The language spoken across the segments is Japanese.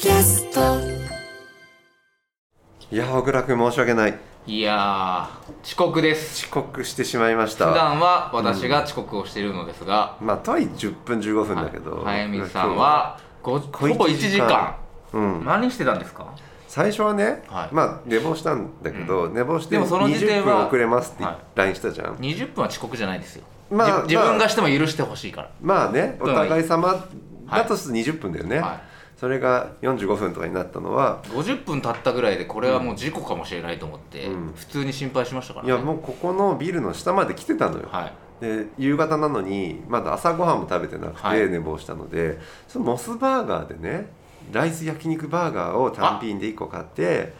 キャスト。いや小倉君申し訳ない。いやー遅刻です。遅刻してしまいまし普た段は私が遅刻をしているのですが、まあとはいえ10分15分だけど、早水さんは。ごほぼ1時間。うん。何してたんですか？最初はね、はい。まあ寝坊したんだけど、寝坊してでもその時点は20分遅れますってはい。LINE したじゃん、20分は遅刻じゃないですよ、まあ自自分がしても許してほしいから、まあねおうん。互い様だとすると20分だよね、はそれが45分とかになったのは50分経ったぐらいでこれはもう事故かもしれないと思って、うん。普通に心配しましたから、ね、いやもうここのビルの下まで来てたのよ、はい。で夕方なのにまだ朝ごはんも食べてなくはい。て寝坊したので、そのモスバーガーでねライス焼肉バーガーを単品で1個買って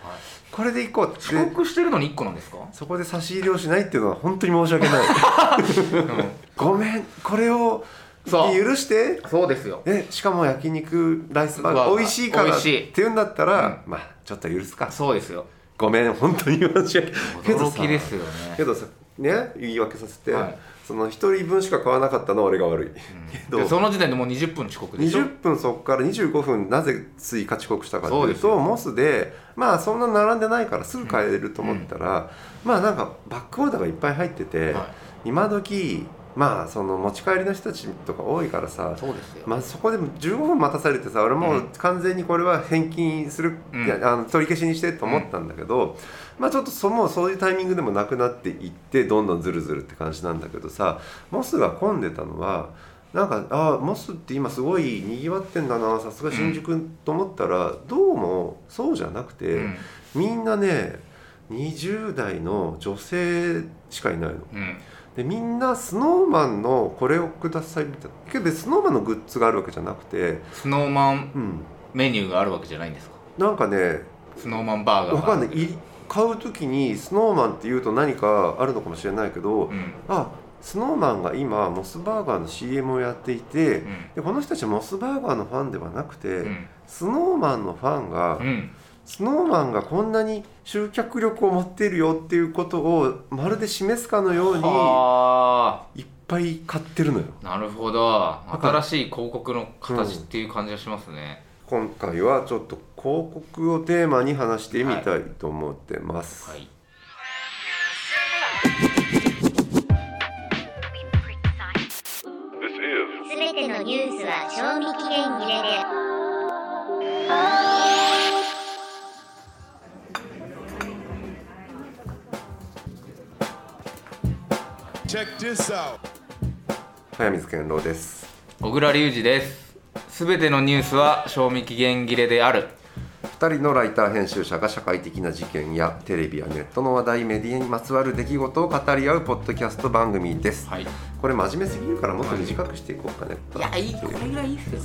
これで1個って。遅刻してるのに1個なんですか、そこで差し入れをしないっていうのは本当に申し訳ない。ごめんこれを許して。そうですよ。えしかも焼肉ライスバーガバー美味しいから。って言うんだったら、まあちょっと許すか。そうですよ。ごめん本当に申し訳。驚さきですよね。けどさね言い訳させて、はい。その1人分しか買わなかったのは俺が悪い、け どでその時点でもう20分遅刻でしょ？20分そこから25分なぜ追加遅刻したかっていうとモスでまあそんな並んでないからすぐ帰れると思ったら、まあなんかバックオーダーがいっぱい入ってて、は今時まあその持ち帰りの人たちとか多いからさそうですよ、まあ、そこでも15分待たされてさ俺もう完全にこれは返金する、うん。いやあの取り消しにしてと思ったんだけど、まあちょっとそもうそういうタイミングでもなくなっていってどんどんずるずるって感じなんだけどさモスが混んでたのはなんかああモスって今すごいにぎわってんだなさすが新宿と思ったら、どうもそうじゃなくて、うん。みんなね20代の女性しかいないの。うんでみんなスノーマンのこれをくださいみたいなけどスノーマンのグッズがあるわけじゃなくて。スノーマンうん。メニューがあるわけじゃないんですか？なんかねスノーマンバーガーわかんない。い買う時にスノーマンって言うと何かあるのかもしれないけど、うん。あスノーマンが今モスバーガーの CM をやっていて、うん。でこの人たちモスバーガーのファンではなくて、うん。スノーマンのファンが、うんスノーマンがこんなに集客力を持っているよっていうことをまるで示すかのようにはあ。いっぱい買ってるのよ。なるほど。新しい広告の形っていう感じがしますね、今回はちょっと広告をテーマに話してみたいと思ってます、はい。すべてのニュースは賞味期限切れで早水健郎です。小倉隆二です。すべてのニュースは賞味期限切れである。2人のライター編集者が社会的な事件やテレビやネットの話題メディアにまつわる出来事を語り合うポッドキャスト番組です、はい。いこれ真面目すぎるからもっと短くしていこうかね。やいいこれぐらいいいっすよ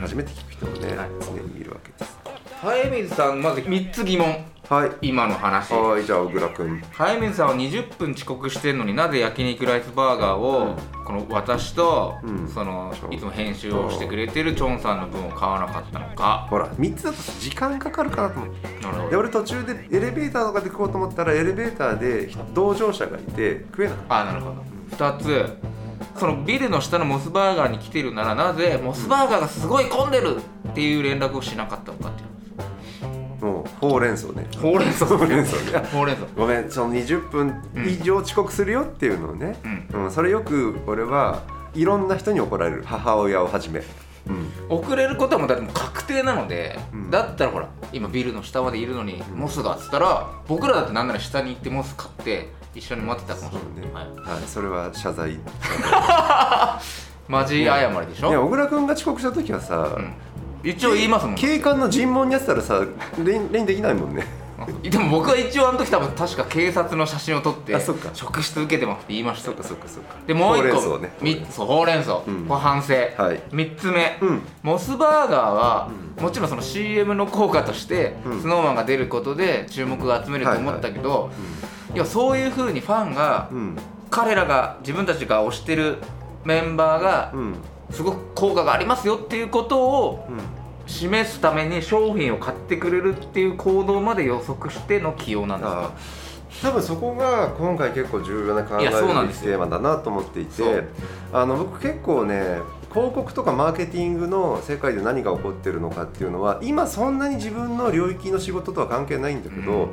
初めて聞く人もね、はい常にいるわけです早水さんまず3つ疑問。はい。今の話。はいじゃあ小倉君。早水さんは20分遅刻してんのになぜ焼肉ライスバーガーを、この私と、うん。そのいつも編集をしてくれてるチョンさんの分を買わなかったのか。ほら3つだと時間かかるかなと思ってなるほで俺途中でエレベーターとかで食おうと思ったらエレベーターで同乗者がいて食えなかっあなるほど。2つ。そのビルの下のモスバーガーに来てるならなぜモスバーガーがすごい混んでるっていう連絡をしなかったのかっていう。たもうほうれん草ね。ほうれん草。ほうれん草ね。ほうれん草。ごめんその20分以上遅刻するよっていうのをね、うん。うん。それよく俺はいろんな人に怒られる。母親をはじめ、うん、遅れることはもうだってもう確定なので、うん。だったらほら今ビルの下までいるのに、モスがっつったら僕らだってなんなら下に行ってモス買って一緒に待ってたかもしれない、はい、はい、それは謝罪。マジ謝りでしょ、ね小倉君が遅刻した時はさ、うん一応言いますもん警官の尋問にやってたらさ連連できないもんね。でも僕は一応あの時多分確か警察の写真を撮ってあそっか。職質受けてますって言いました。よそっかそっかそっか。でもう一個。ほうれん草ね。みそうほうれん草、うん。これ反省、はい。3つ目、うん。モスバーガーは、もちろんその CM の効果として、うん。スノーマンが出ることで注目が集めると思ったけど、いやそういうふうにファンが、うん。彼らが自分たちが推してるメンバーがうんすごく効果がありますよっていうことをうん。示すために商品を買ってくれるっていう行動まで予測しての起用なんです。あか多分そこが今回結構重要な考えるテーマだなと思っていてあの僕結構ね広告とかマーケティングの世界で何が起こってるのかっていうのは今そんなに自分の領域の仕事とは関係ないんだけど、うん。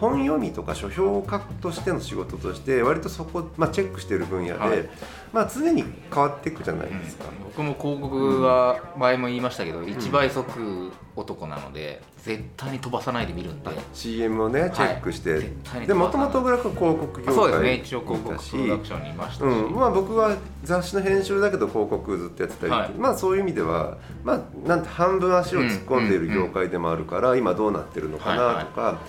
本読みとか書評家としての仕事として割とそこ、まあ、チェックしてる分野で、はい。まあ、常に変わっていくじゃないですか。僕も広告は前も言いましたけど、1倍速男なので絶対に飛ばさないで見るんで、CM をねチェックして、絶対にでもともと僕ら広告業界そうですね。一応広告にいたし。プロダクションにいましたし、うん。まあ、僕は雑誌の編集だけど広告ずっとやってたり、はい。まあそういう意味では、まあ、なんて半分足を突っ込んでいる業界でもあるから、今どうなってるのかなとか、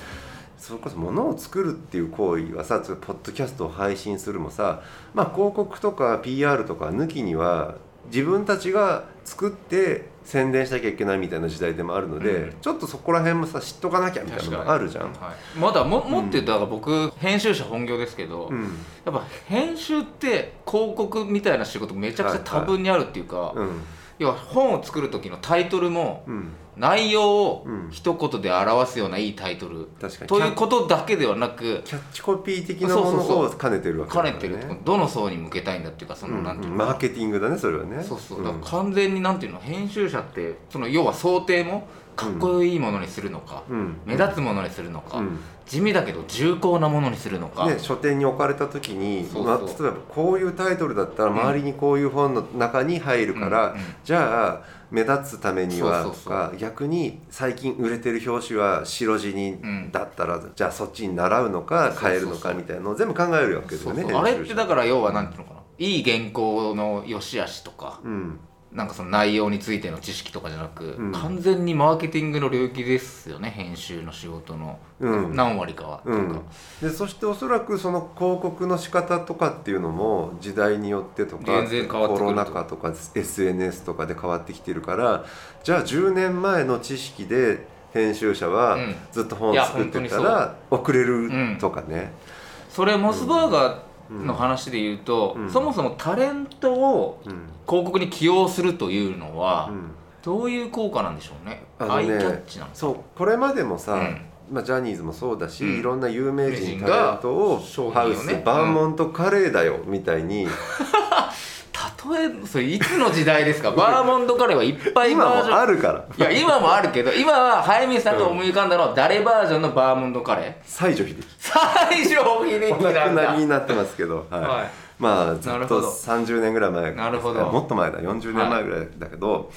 それこそ物を作るっていう行為はさポッドキャストを配信するもさ、まあ、広告とか PR とか抜きには自分たちが作って宣伝しなきゃいけないみたいな時代でもあるので、うん。ちょっとそこら辺もさ知っとかなきゃみたいなのもあるじゃん。はい、まだももっと言ったら僕編集者本業ですけど、うん。やっぱ編集って広告みたいな仕事めちゃくちゃ多分にあるっていうか、うん要は本を作る時のタイトルもうん。内容をうん一言で表すようないいタイトル、確かに。ということだけではなくキャッチコピー的なものそうそうそを兼ねてるわけだから兼ねてるどの層に向けたいんだっていうかその、なんていうの？マーケティングだねそれはね。そうそう、ん。だから完全になんていうの？編集者ってその要は想定もかっこいいものにするのか、うん。目立つものにするのか、うん。地味だけど重厚なものにするのか、ね、書店に置かれた時にそうそう。まあ、例えばこういうタイトルだったら周りにこういう本の中に入るから、うんうんじゃあ目立つためにはとか逆に最近売れてる表紙は白地にんだったら、じゃあそっちに習うのか変えるのかみたいなのを全部考えるわけですよねそうそう。あれってだかから要はなんていうのかな。いい原稿の良し悪しとか、うんなんかその内容についての知識とかじゃなく、うん。完全にマーケティングの領域ですよね編集の仕事の。うん。何割かは、うんとかでそしておそらくその広告の仕方とかっていうのも時代によってとか全然変わってくると。コロナ禍とか SNS とかで変わってきてるからじゃあ10年前の知識で編集者はうん。ずっと本いや作ってた本ら遅れるとかね、それモスバーガーの話で言うと、うん。そもそもタレントをうん。広告に起用するというのは、うん。どういう効果なんでしょうね？ねアイキャッチなそうこれまでもさ、うん。まあ、ジャニーズもそうだし、うん。いろんな有名人タレントをハウス、バーモントカレーだよみたいに 例えそれいつの時代ですか？バーモントカレーはいっぱい今もあるから。いや今もあるけど今は早見さんが思い浮かんだのは誰バージョンのバーモントカレー？西城秀樹。最初秀樹お亡くなりになってますけど、はい。はい。まあずっとなるほど。30年ぐらい前。なるほど。もっと前だ。40年前ぐらいだけど、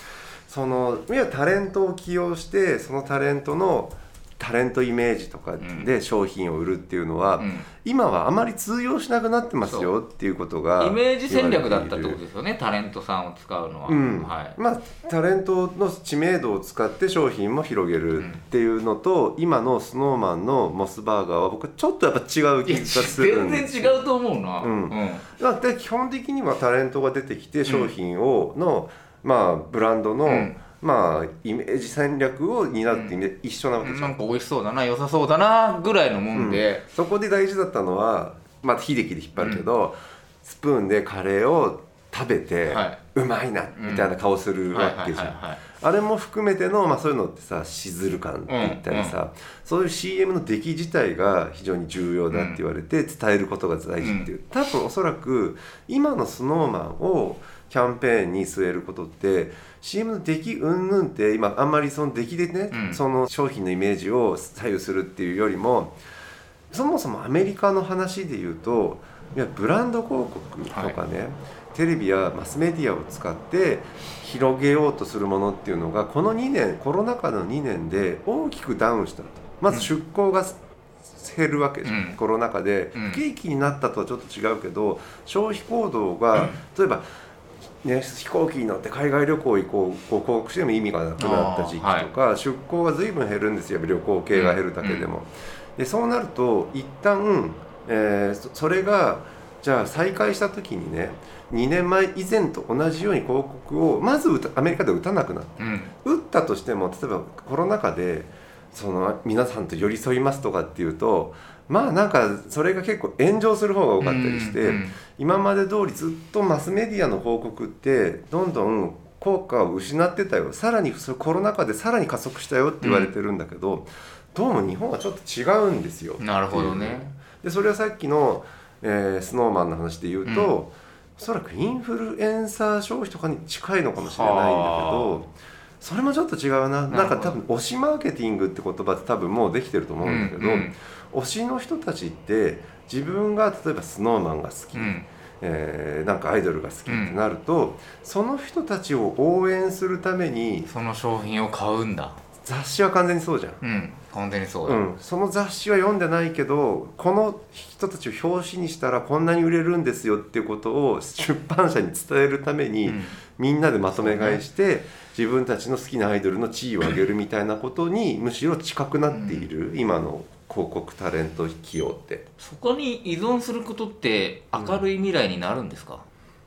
そのいわゆるタレントを起用してそのタレントのタレントイメージとかで商品を売るっていうのは、うん。今はあまり通用しなくなってますよっていうことがイメージ戦略だったってことですよねタレントさんを使うのは、うん。はい。まあタレントの知名度を使って商品も広げるっていうのと、今のスノーマンのモスバーガーは僕ちょっとやっぱ違う気がするん全です然違うと思うな。うん。だって基本的にはタレントが出てきて商品をの、まあブランドの、うんまあイメージ戦略を担うっていう意味で一緒なわけじゃん、なんか美味しそうだな良さそうだなぐらいのもんで、そこで大事だったのはまあ秀樹で引っ張るけど、スプーンでカレーを食べて、はい。うまいなみたいな顔するわけじゃん、あれも含めての、まあ、そういうのってさしずる感って言ったりさ、そういう CM の出来自体が非常に重要だって言われて伝えることが大事っていう、多分おそらく今の SnowMan をキャンペーンに据えることって CM の出来云々って今あんまりその出来でね、うん。その商品のイメージを左右するっていうよりもそもそもアメリカの話で言うといやブランド広告とかね、テレビやマスメディアを使って広げようとするものっていうのがこの2年コロナ禍の2年で大きくダウンしたと。まず出向が減るわけじゃん、うん。コロナ禍で。うん。不景気になったとはちょっと違うけど消費行動が例えばね、飛行機に乗って海外旅行行こうこう広告しても意味がなくなった時期とか、出向が随分減るんですよ旅行系が減るだけでも。でそうなると一旦、えーそれがじゃあ再開した時にね2年前以前と同じように広告をまずアメリカで打たなくなった。うん打ったとしても例えばコロナ禍でその皆さんと寄り添いますとかっていうとまあなんかそれが結構炎上する方が多かったりして、うんうん今まで通りずっとマスメディアの報告ってどんどん効果を失ってたよ。さらにそれコロナ禍でさらに加速したよって言われてるんだけど、どうも日本はちょっと違うんですよ。なるほどね。でそれはさっきの、えー、スノーマンの話で言うと、おそらくインフルエンサー消費とかに近いのかもしれないんだけはどそれもちょっと違うな。なんか多分推しマーケティングって言葉って多分もうできてると思うんだけど、うんうん。推しの人たちって自分が例えばスノーマンが好き、うん。えーなんかアイドルが好きってなると、その人たちを応援するためにその商品を買うんだ。雑誌は完全にそうじゃん。うん完全にそうだ、うん、その雑誌は読んでないけどこの人たちを表紙にしたらこんなに売れるんですよっていうことを出版社に伝えるために、うん。みんなでまとめ買いして、自分たちの好きなアイドルの地位を上げるみたいなことにむしろ近くなっている、今の広告タレント起用って。そこに依存することって明るい未来になるんですか、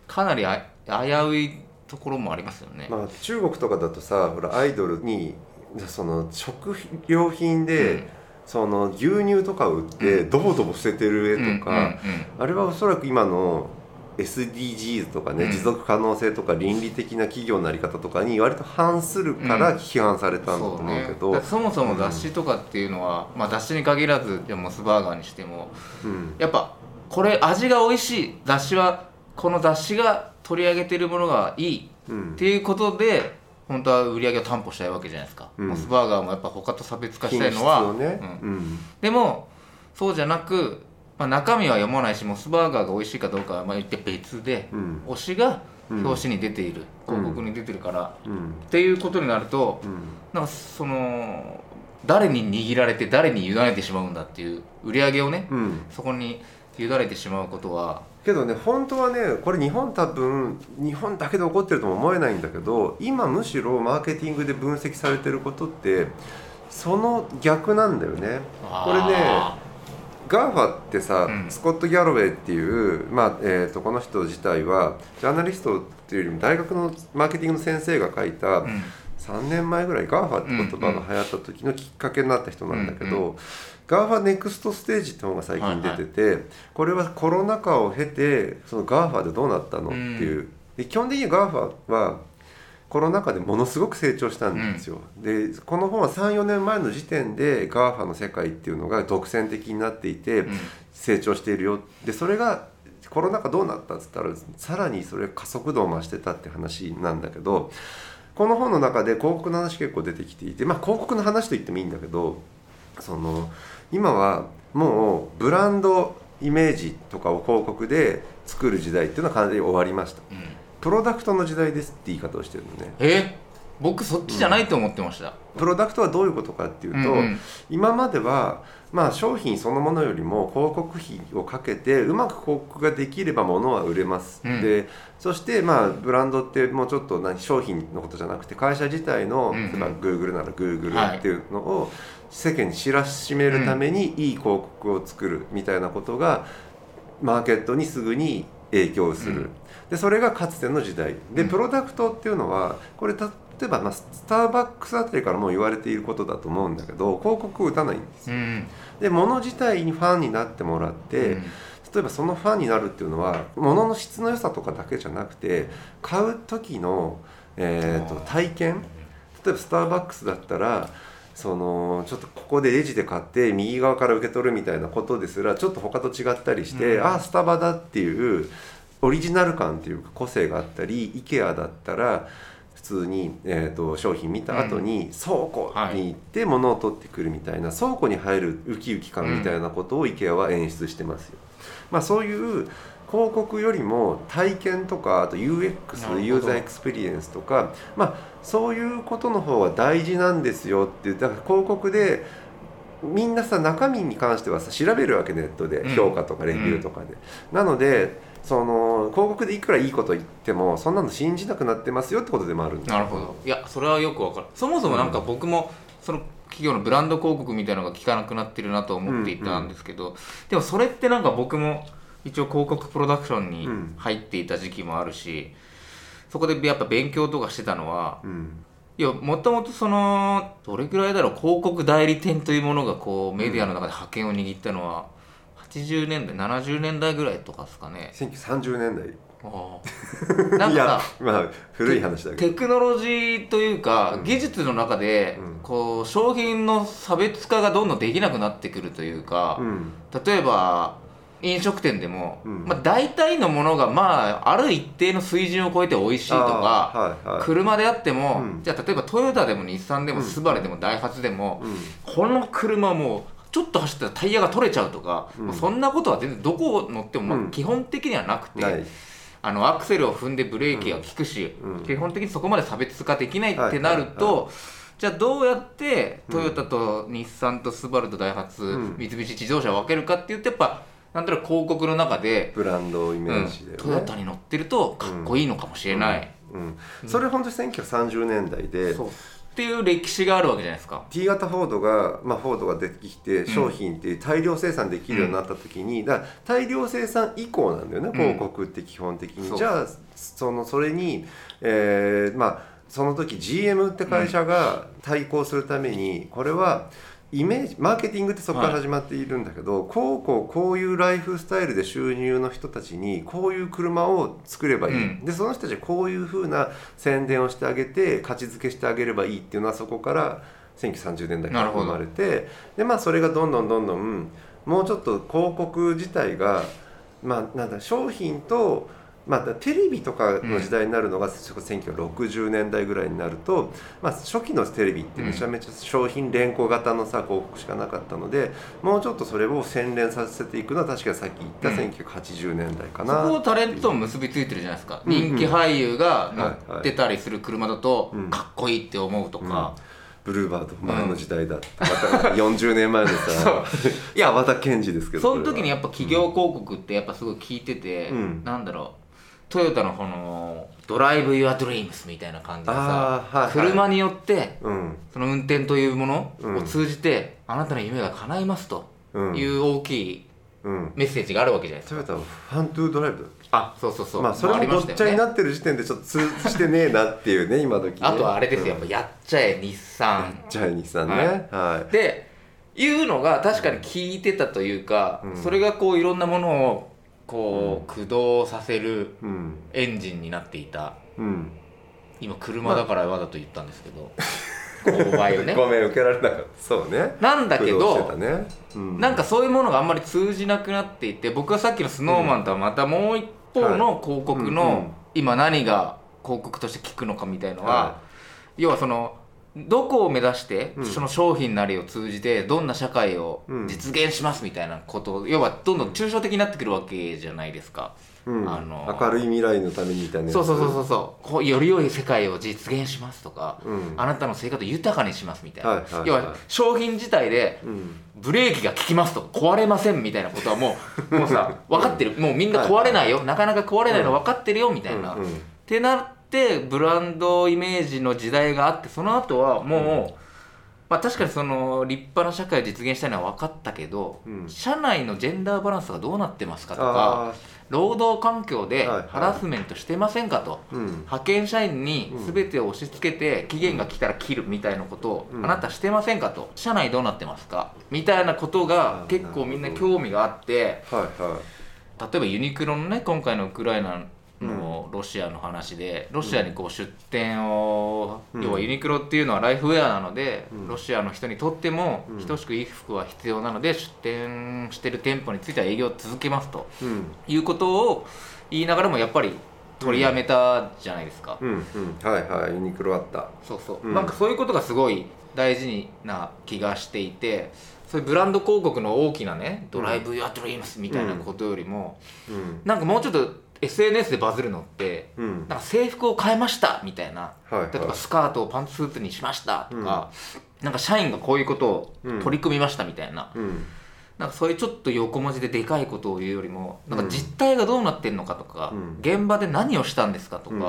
かなりあ危ういところもありますよね、まあ、中国とかだとさほらアイドルにその食料品で、うん。その牛乳とかを売ってドボドボ捨ててる絵とか、うんうんうん。あれはおそらく今の SDGs とかね、うん。持続可能性とか倫理的な企業の在り方とかに割と反するから批判されたんだと思うけど、そうね。だってそもそも雑誌とかっていうのは、まあ、雑誌に限らずじゃあモスバーガーにしてもうん。やっぱこれ味が美味しい雑誌はこの雑誌が取り上げてるものがいいうん。っていうことで本当は売り上げを担保したいわけじゃないですか、うん。モスバーガーもやっぱ他と差別化したいのは、をね、うん。うん。でもそうじゃなく、まあ、中身は読まないしモスバーガーが美味しいかどうかはまあ言って別で、うん。推しがうん。表紙に出ている、うん。広告に出てるから、うん。っていうことになるとうん。なんかその誰に握られて誰に委ねてしまうんだっていう売り上げをね、うん。そこに委ねてしまうことはけどね本当はねこれ日本多分日本だけで起こってるとも思えないんだけど今むしろマーケティングで分析されてることってその逆なんだよね。これねあ GAFA ってさ、うん。スコット・ギャロウェイっていう、まあえー、とこの人自体はジャーナリストっていうよりも大学のマーケティングの先生が書いた、ーうん。3年前ぐらい GAFA って言葉が流行った時のきっかけになった人なんだけど、うん GAFA ネクストステージって本が最近出てて、これはコロナ禍を経てその GAFA でどうなったのっていう、で基本的に GAFA はコロナ禍でものすごく成長したんですよ、でこの本は34年前の時点で GAFA の世界っていうのが独占的になっていて、うん。成長しているよ。でそれがコロナ禍どうなったっつったらさらにそれ加速度を増してたって話なんだけどこの本の中で広告の話結構出てきていてまあ広告の話と言ってもいいんだけどその今はもうブランドイメージとかを広告で作る時代っていうのは完全に終わりました。うんプロダクトの時代ですって言い方をしてるのね。え？僕そっちじゃないと思ってました、プロダクトはどういうことかっていうと、うんうん。今までは、まあ、商品そのものよりも広告費をかけてうまく広告ができれば物は売れます、うん。でそして、まあ、ブランドってもうちょっと何商品のことじゃなくて会社自体の、うんうん。例えば Google ならはい。Google っていうのを世間に知らしめるためにいい広告を作るみたいなことがマーケットにすぐに影響する、うんでそれがかつての時代。でうん。プロダクトっていうのはこれ例えば、まあ、スターバックスあたりからも言われていることだと思うんだけど広告を打たないんです。ようん。で物自体にファンになってもらって、うん。例えばそのファンになるっていうのは物の質の良さとかだけじゃなくて買う時の、えー、と体験。例えばスターバックスだったらそのちょっとここでレジで買って右側から受け取るみたいなことですらちょっと他と違ったりして、うん。ああスタバだっていうオリジナル感っていうか個性があったり IKEA だったら普通に、えー、と商品見た後に倉庫に行って物を取ってくるみたいな倉庫に入るウキウキ感みたいなことを IKEA は演出してますよ。まあ、そういう広告よりも体験とかあと UX ユーザーエクスペリエンスとか、まあ、そういうことの方が大事なんですよっていうだから広告でみんなさ中身に関してはさ調べるわけネットで。うん。評価とかレビューとかで、なのでその広告でいくらいいこと言ってもそんなの信じなくなってますよってことでもあるんだ。なるほど。いやそれはよくわかる。そもそもなんか僕もその企業のブランド広告みたいなのが効かなくなってるなと思っていたんですけど、でもそれってなんか僕も一応広告プロダクションにうん入っていた時期もあるし、そこでやっぱ勉強とかしてたのはうん。いやもともとそのどれぐらいだろう広告代理店というものがこうメディアの中で覇権を握ったのは、80年代70年代ぐらいとかですかね。1930年代。ああ。なんかさまあ古い話だけど。テクノロジーというか、うん。技術の中で、うん。こう商品の差別化がどんどんできなくなってくるというか、うん。例えば飲食店でも、うん。まあ、大体のものがまあある一定の水準を超えて美味しいとか、はいはい。車であっても、うん。じゃあ例えばトヨタでも日産でもうん。スバルでもダイハツでも、うん。この車はもうちょっと走ったらタイヤが取れちゃうとか、うん。そんなことは全然どこ乗ってもまあうん。基本的にはなくて、ない。あのアクセルを踏んでブレーキが効くし、うん。基本的にそこまで差別化できないってなると、じゃあどうやってトヨタと日産とスバルとダイハツ、うん。三菱自動車を分けるかっていうとやっぱなんとなく広告の中で、ブランドイメうんージで、ね。トヨタに乗ってるとかっこいいのかもしれない、うん、それ本当に1930年代で、そうっていう歴史があるわけじゃないですか。T 型フォードが、まあ、フォードが出てきて商品って大量生産できるようになった時に、だから大量生産以降なんだよね広告って基本的に、じゃあそのそれに、えーまあその時 GM って会社が対抗するためにこれはイメージマーケティングってそこから始まっているんだけど、こうこうこういうライフスタイルで収入の人たちにこういう車を作ればいい、うん。でその人たちはこういうふうな宣伝をしてあげて価値づけしてあげればいいっていうのはそこから1930年代から生まれてでまあそれがどんどんどんどんもうちょっと広告自体がまあなんだ商品とまあ、テレビとかの時代になるのが、それこそ1960年代ぐらいになると、まあ、初期のテレビってめちゃめちゃ商品連呼型のさ広告しかなかったのでもうちょっとそれを洗練させていくのは確かにさっき言った1980年代かそな、こをタレントと結びついてるじゃないですか、うんうん。人気俳優が乗ってたりする車だとうんかっこいいって思うとか、ブルーバード前の時代だった、また40年前のさ いや和田賢治ですけどその時にやっっぱ企業広告ってやっぱすごい聞いてて、うん。なんだろうトヨタのこの「 Drive Your Dreams」みたいな感じでさ、はいはい。車によってうん。その運転というものうん。を通じて、あなたの夢が叶いますとうん。いう大きいうん。メッセージがあるわけじゃないですか、トヨタは Fun to Drive あそうそうそう。まあそれもごっちゃになってる時点でちょっと通じてねえなっていうね今時。ね あとはあれですよ、やっうん。ぱやっちゃえ日産。じゃあ日産ね。はでいうのが確かに聞いてたというか、うん。それがこういろんなものをこう駆動させるエンジンになっていた。うん。今車だからわざと言ったんですけど、購買をね。ごめん受けられなかった。そうね。なんだけどたね。うん。なんかそういうものがあんまり通じなくなっていて僕はさっきのスノーマンとはまたもう一方の広告の今何が広告として効くのかみたいのはは要はそのどこを目指してうん。その商品なりを通じてどんな社会をうん。実現しますみたいなことを要はどんどん抽象的になってくるわけじゃないですか。うん。あの明るい未来のためにみたいなそうそうそうそうそう。こうより良い世界を実現しますとか、うん。あなたの生活を豊かにしますみたいな、はいはいはい。要は商品自体でうん。ブレーキが効きますと壊れませんみたいなことはもう もうさ分かってる。もうみんな壊れないよ、なかなか壊れないの分かってるよみたいな、っうんうん。てなってブランドイメージの時代があってその後はもう、まあ確かにその立派な社会を実現したいのは分かったけど、うん。社内のジェンダーバランスがどうなってますかとかあ労働環境ではいはい。ハラスメントしてませんかと、ーうん。派遣社員に全てを押し付けて期限が来たら切るみたいなことをうん。あなたしてませんかと。社内どうなってますか。みたいなことがあ結構みんな興味があって。はいはい。例えばユニクロのね今回のウクライナのロシアの話でロシアにこう出店をうん。要はユニクロっていうのはライフウェアなのでうん。ロシアの人にとってもうん。等しくいい服は必要なので出店してる店舗については営業を続けますとうん。いうことを言いながらもやっぱり取りやめたじゃないですか。うん。うん。はいはい。ユニクロあった。そうそう、うん。なんかそういうことがすごい大事な気がしていてそういうブランド広告の大きなね「 Drive Your Dreams」みたいなことよりも、うん。なんかもうちょっと SNS でバズるのってうん。なんか制服を変えましたみたいな。はいはい。例えばスカートをパンツスーツにしましたとか、なんか社員がこういうことを取り組みましたみたいな、うん。なんかそういうちょっと横文字ででかいことを言うよりもなんか実態がどうなってんのかとか、うん。現場で何をしたんですかとか、うん。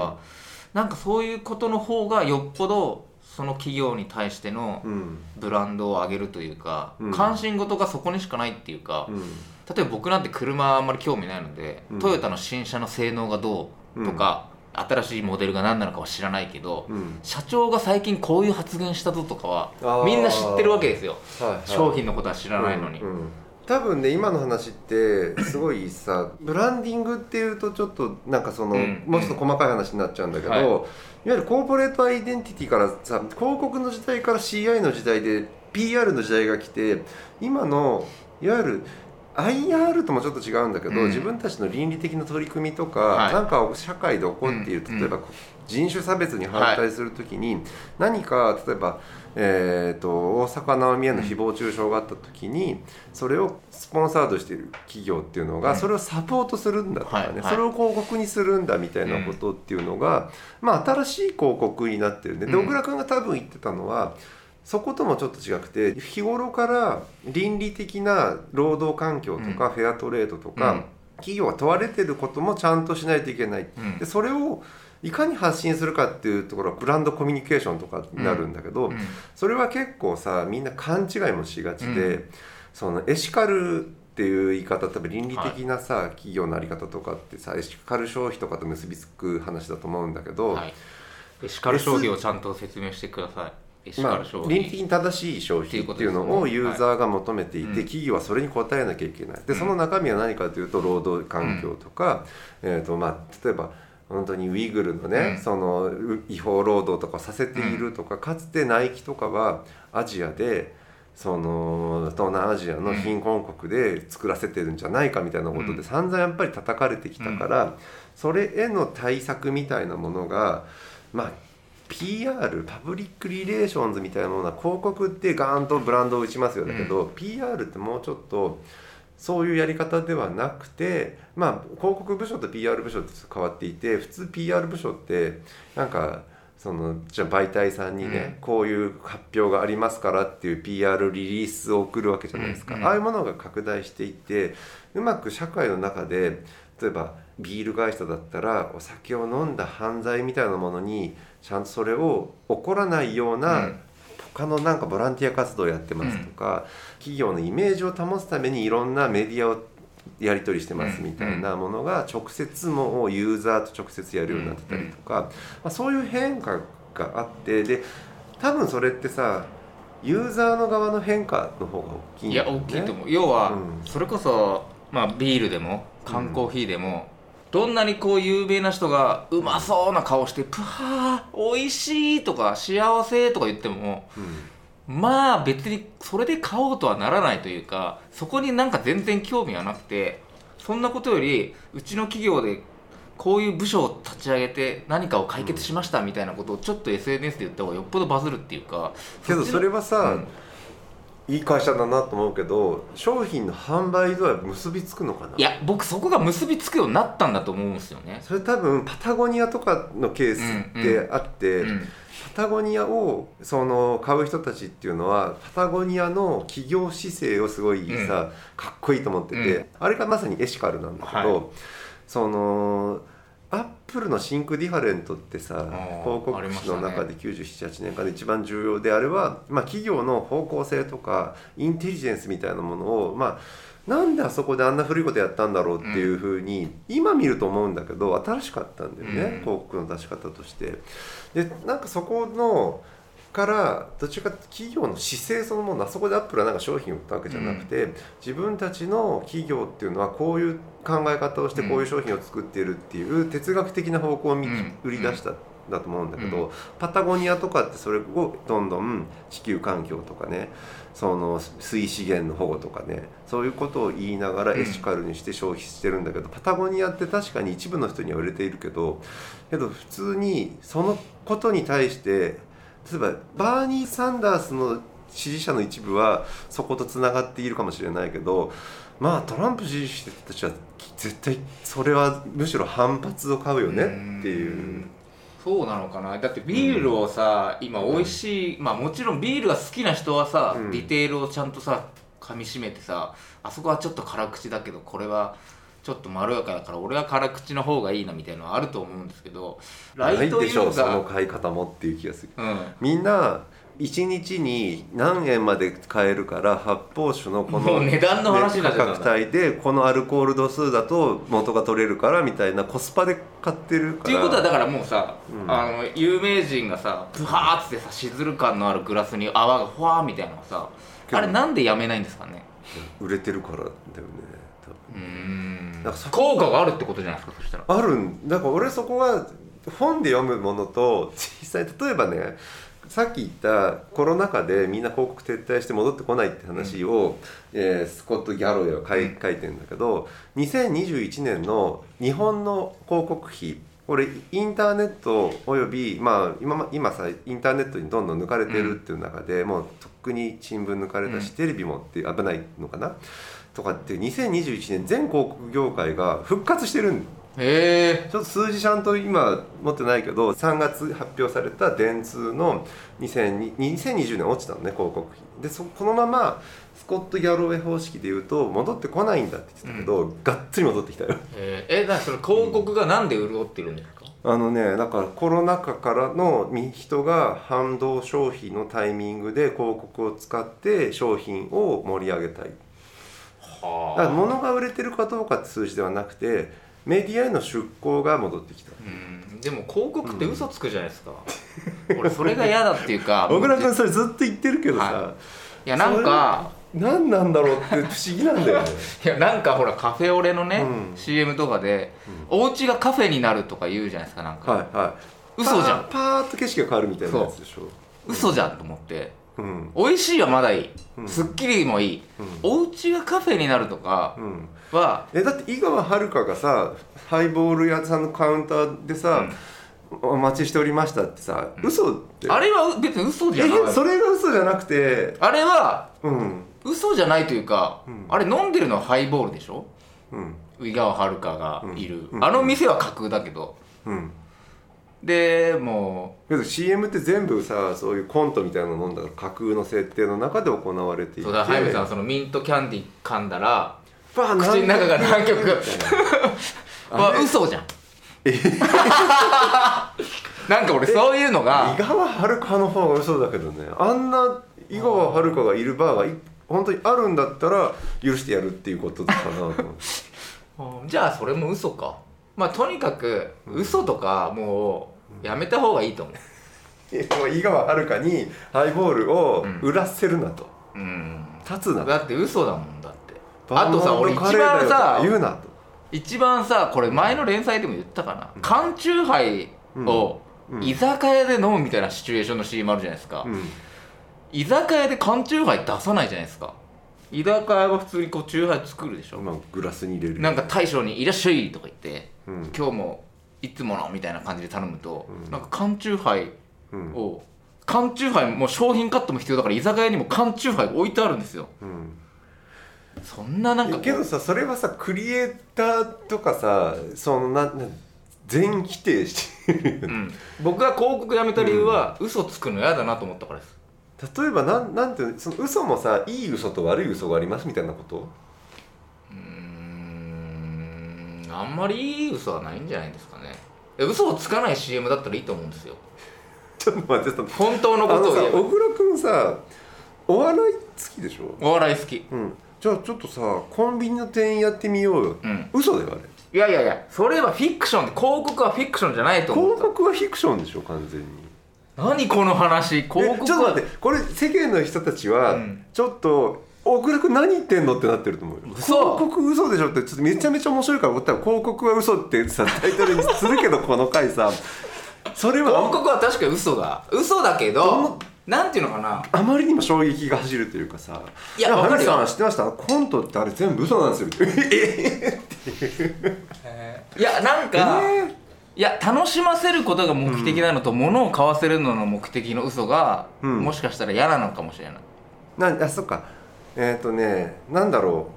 なんかそういうことの方がよっぽどその企業に対してのうん。ブランドを上げるというか、うん。関心事がそこにしかないっていうか、うん例えば僕なんて車あんまり興味ないので、うん。トヨタの新車の性能がどうとか、新しいモデルが何なのかは知らないけど、うん。社長が最近こういう発言したぞとかはみんな知ってるわけですよ。はいはい。商品のことは知らないのに、うんうん。多分ね今の話ってすごいさブランディングっていうとちょっとなんかその、うん。もうちょっと細かい話になっちゃうんだけど、はい。い、わゆるコーポレートアイデンティティからさ広告の時代から CI の時代で PR の時代が来て今のいわゆる IR ともちょっと違うんだけど、うん。自分たちの倫理的な取り組みとか、はい。なんか社会で起こっている、うん例えば人種差別に反対するときに、何か例えば、えー、と大坂なおみへの誹謗中傷があったときにそれをスポンサードしている企業っていうのが、うん。それをサポートするんだとかね、はい。はい。それを広告にするんだみたいなことっていうのが、まあ、新しい広告になってるね。でうん。小倉君が多分言ってたのはそこともちょっと違くて日頃から倫理的な労働環境とか、フェアトレードとか、うん。企業が問われてることもちゃんとしないといけない、うん。でそれをいかに発信するかっていうところはブランドコミュニケーションとかになるんだけど、うん。それは結構さみんな勘違いもしがちで、うそのエシカルっていう言い方多分倫理的なさ、企業のあり方とかってさエシカル消費とかと結びつく話だと思うんだけど、はい。エシカル消費をちゃんと説明してくださいまあ倫理的に正しい消費っていうのをユーザーが求めていて、企業はそれに応えなきゃいけない。でその中身は何かというと労働環境とか、えーとまあ、例えば本当にウイグルのね、うん。そのう違法労働とかさせているとか、かつてナイキとかはアジアでその東南アジアの貧困国で作らせてるんじゃないかみたいなことうん。で散々やっぱり叩かれてきたから、それへの対策みたいなものがまあ PR パブリックリレーションズみたいなものは広告ってガーンとブランドを打ちますよ。だけど、PR ってもうちょっとそういうやり方ではなくてまあ広告部署と PR 部署って変わっていて普通 PR 部署ってなんかそのじゃあ媒体さんにね、こういう発表がありますからっていう PR リリースを送るわけじゃないですか、うんうん。ああいうものが拡大していってうまく社会の中で例えばビール会社だったらお酒を飲んだ犯罪みたいなものにちゃんとそれを起こらないような、うん。他のなんかボランティア活動をやってますとか、企業のイメージを保つためにいろんなメディアをやり取りしてますみたいなものが直接もうユーザーと直接やるようになってたりとか、まあ、そういう変化があってで多分それってさユーザーの側の変化の方が大きいんいや大きいと思う。要は、うん。それこそ、まあ、ビールでも缶コーヒーでも、どんなにこう有名な人がうまそうな顔して「プハー美味しい」とか「幸せ」とか言ってもうん。まあ別にそれで買おうとはならないというかそこになんか全然興味はなくてそんなことよりうちの企業でこういう部署を立ち上げて何かを解決しましたみたいなことをちょっと SNS で言った方がよっぽどバズるっていうかけどそれはさ、うんいい会社だなと思うけど商品の販売とは結びつくのかな？いや僕そこが結びつくようになったんだと思うんですよね。それ多分パタゴニアとかのケースってあって、うん。パタゴニアをその買う人たちっていうのはパタゴニアの企業姿勢をすごいさ、かっこいいと思ってて、うん。あれがまさにエシカルなんだけど、はい。そのアップルの Think Different ってさー広告誌の中で978年間で一番重要であれは、まあ、企業の方向性とかインテリジェンスみたいなものをまあなんであそこであんな古いことやったんだろうっていうふうに、今見ると思うんだけど新しかったんだよね、うん広告の出し方として。でなんかそこのからどちらか企業の姿勢そのものあそこでアップルはなんか商品を売ったわけじゃなくて、自分たちの企業っていうのはこういう考え方をしてうん。こういう商品を作っているっていう哲学的な方向を売り出したんだと思うんだけど、うパタゴニアとかってそれをどんどん地球環境とかねその水資源の保護とかねそういうことを言いながらうん。エシカルにして消費してるんだけど、パタゴニアって確かに一部の人には売れているけどけど普通にそのことに対して例えばバーニー・サンダースの支持者の一部はそことつながっているかもしれないけどまあトランプ支持してる人たちは絶対それはむしろ反発を買うよねっていう。そうなのかな。だってビールをさ、今美味しいまあもちろんビールが好きな人はさ、うん。ディテールをちゃんとさ噛みしめてさあそこはちょっと辛口だけどこれはちょっとまろやかだから俺は辛口の方がいいなみたいなのはあると思うんですけどライトないでしょうそのー買い方もっていう気がする。うん。みんな1日に何円まで買えるから発泡酒のこの値段の話価格帯でこのアルコール度数だと元が取れるからみたいなコスパで買ってるから。っていうことはだからもうさ、うん。あの有名人がさプハーってさしずる感のあるグラスに泡がふわーみたいなのさあれなんでやめないんですかね？売れてるからだよね多分。うーんなんかそ効果があるってことじゃないですかそしたら。あるんだから俺そこは本で読むものと実際例えばねさっき言ったコロナ禍でみんな広告撤退して戻ってこないって話を、えースコット・ギャロウェイは書い,、書いてるんだけど2021年の日本の広告費これインターネットおよび、まあ、今ま今さインターネットにどんどん抜かれてるっていう中で、もうとっくに新聞抜かれたし、うん。テレビもって危ないのかな？とかって2021年全広告業界が復活してるん。へえ。ちょっと数字ちゃんと今持ってないけど3月発表された電通の2020 2020年落ちたのね広告費。でそこのままスコット・ギャロウェイ方式で言うと戻ってこないんだって言ってたけど、がっつり戻ってきたよ。え。ー、えだからそれ広告がなんで潤ってるんですか、あのねだからコロナ禍からのみ人が反動消費のタイミングで広告を使って商品を盛り上げたい。はだから物が売れてるかどうかって数字ではなくてメディアへの出向が戻ってきた。うん。でも広告って嘘つくじゃないですか、俺それが嫌だっていうか 小倉君いそれずっと言ってるけどさ、はやなんか何なんだろうって不思議なんだよね。いやなんかほらカフェオレのね、うん。CM とかで、お家がカフェになるとか言うじゃないですかなんか、はいはい。嘘じゃん。パーパーッと景色が変わるみたいなやつでしょ。嘘じゃんと思ってうん。美味しいはまだいい、うん。すっきりもいい、お家がカフェになるとかうん。は、えだって井川遥がさハイボール屋さんのカウンターでさ、お待ちしておりましたってさ、嘘ってあれは別に嘘じゃないえそれが嘘じゃなくてあれはうん。嘘じゃないというか、うん。あれ飲んでるのはハイボールでしょ？うん。井川遥がいる、うん。あの店は架空だけど。うんでもけど CM って全部さそういうコントみたいなの飲んだから架空の設定の中で行われていうて。そうだハイムさんそのミントキャンディー噛んだら口の中が南極はあれ嘘じゃん。なんか俺そういうのが。井川遥の方が嘘だけどね。あんな井川遥がいるバーがい本当にあるんだったら許してやるっていうことかなと思って。うんじゃあそれも嘘か。まあとにかく嘘とかもうやめた方がいいと思う。え もう井川遥にハイボールを売らせるなと、うん。立つなと。だって嘘だもんだって。あとさ俺一番さか言うなと。一番さこれ前の連載でも言ったかな、缶チューハイをうん。居酒屋で飲むみたいなシチュエーションの CM あるじゃないですか、うん。居酒屋で缶チューハイ出さないじゃないですか。居酒屋が普通にこうチューハイ作るでしょ、まあグラスに入れる。なんか大将に「いらっしゃい」とか言って、うん。今日もいつものみたいな感じで頼むと、うん。なんか缶チューハイうん。を缶チューハイもう商品カットも必要だから居酒屋にも缶チューハイが置いてあるんですよ。うん。そんななんかけどさそれはさクリエイターとかさそのなな全否定してるよね。うん、僕が広告やめた理由は、嘘つくの嫌だなと思ったからです。例えばなんなんていうのその嘘もさいい嘘と悪い嘘がありますみたいなこと？んあんまりいい嘘はないんじゃないですかね。え嘘をつかない CM だったらいいと思うんですよ。ちょっと待ってちょっと。本当のことを言えば。小倉君さお笑い好きでしょ？お笑い好き。うん。じゃあちょっとさコンビニの店員やってみようよ、うん。嘘だよあれ。いやいやいやそれはフィクションで広告はフィクションじゃないと思う。広告はフィクションでしょ完全に。何この話？広告はえちょっと待ってこれ世間の人たちはうん。ちょっと小倉君何言ってんのってなってると思うよ。嘘。広告嘘でしょってちょっとめちゃめちゃ面白いから思ったら広告は嘘ってさタイトルにするけどこの回さ。それは広告は確かに嘘だ。嘘だけどなんていうのかな。あまりにも衝撃が走るというかさ。いやハルさん知ってました？コントってあれ全部嘘なんですよ。えいやなんか、えいや楽しませることが目的なのと、物を買わせるのの目的の嘘が、うん。もしかしたら嫌なのかもしれない。なんあそっかえっ、とねなんだろ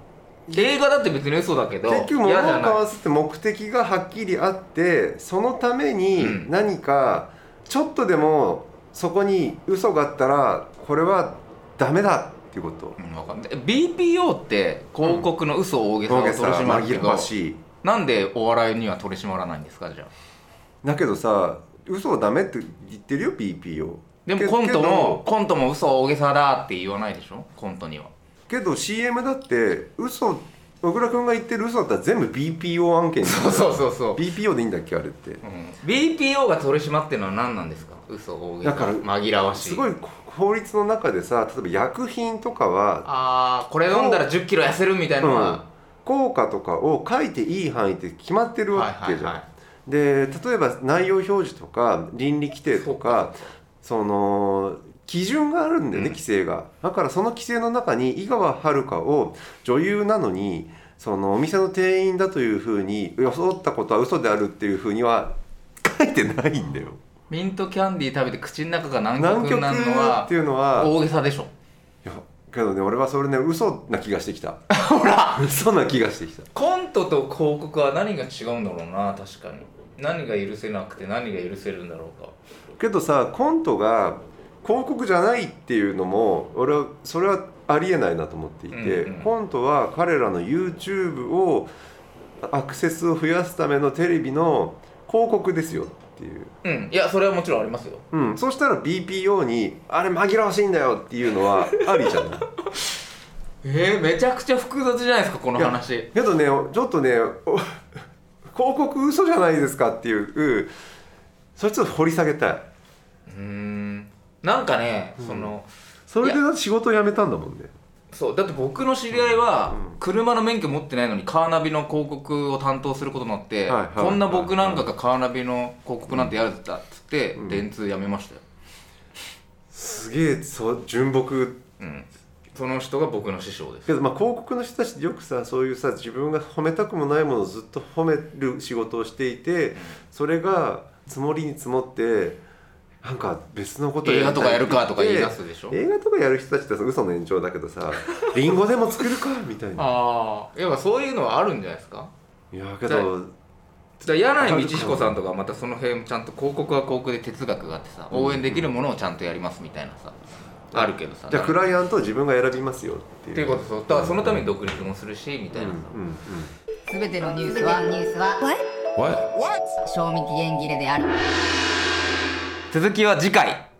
う。映画だって別に嘘だけど結局物を買わすって目的がはっきりあってそのためにうん。何かちょっとでもそこに嘘があったらこれはダメだっていうこと。うんわかんない。BPO って広告の嘘大げさを取り締まるけ紛ど、らわしい。なんでお笑いには取り締まらないんですかじゃあ？だけどさ嘘はダメって言ってるよ BPO けでもコントもコントも嘘大げさだって言わないでしょ？コントにはけど CM だって嘘小倉君が言ってる嘘だったら全部 BPO 案件になる。そうそうそう、BPO でいいんだっけあれって。うん、BPO が取り締まってるのは何なんですか？嘘大げさだから紛らわしい。すごい法律の中でさ例えば薬品とかはああこれ飲んだら1 0キロ痩せるみたいなのは、効果とかを書いていい範囲って決まってるわけじゃん、はいはいはい。で例えば内容表示とか倫理規定とか。その基準があるんだよね、うん。規制が。だからその規制の中に井川遥を女優なのにそのお店の店員だというふうに装ったことは嘘であるっていうふうには書いてないんだよ。ミントキャンディー食べて口の中が南南極極になるのはっていうのは大げさでしょ。いやけどね俺はそれね嘘な気がしてきた。ほら！嘘な気がしてきた。コントと広告は何が違うんだろうな確かに。何が許せなくて何が許せるんだろうか。けどさコントが広告じゃないっていうのも俺はそれはありえないなと思っていて、うんうん。コントは彼らの YouTube をアクセスを増やすためのテレビの広告ですよっていう、うん。いやそれはもちろんありますよ。うん、そしたら BPO に「あれ紛らわしいんだよ」っていうのはありじゃない？えー、めちゃくちゃ複雑じゃないですかこの話。けどねちょっとねお 広告嘘じゃないですかっていうそれちょっと掘り下げたい。うーんなんかね、うん。そのそれで仕事を辞めたんだもんね。そうだって僕の知り合いは、うん。車の免許持ってないのにカーナビの広告を担当することになって、はいはい。こんな僕なんかがカーナビの広告なんてやるんだっつって、うん。電通辞めましたよ、すげえそう純朴。うん、その人が僕の師匠です。けどまあ広告の人たちってよくさそういうさ自分が褒めたくもないものをずっと褒める仕事をしていてそれが積もりに積もってなんか別のこと映画とかやるかとか言い出すすでしょ？映画とかやる人たちってさ嘘の延長だけどさ リンゴでも作るかみたいな。ああやっぱそういうのはあるんじゃないですか？いやけどじゃあ柳井道彦さんとかまたその辺ちゃんと広告は広告で哲学があってさ応援できるものをちゃんとやりますみたいなさ、あるけどさじゃあクライアントを自分が選びますよっていう。っていうことそうだからそのために独立もするしみたいなさ、うんうんうん。すべてのニュースはニュースは賞味期限切れである続きは次回。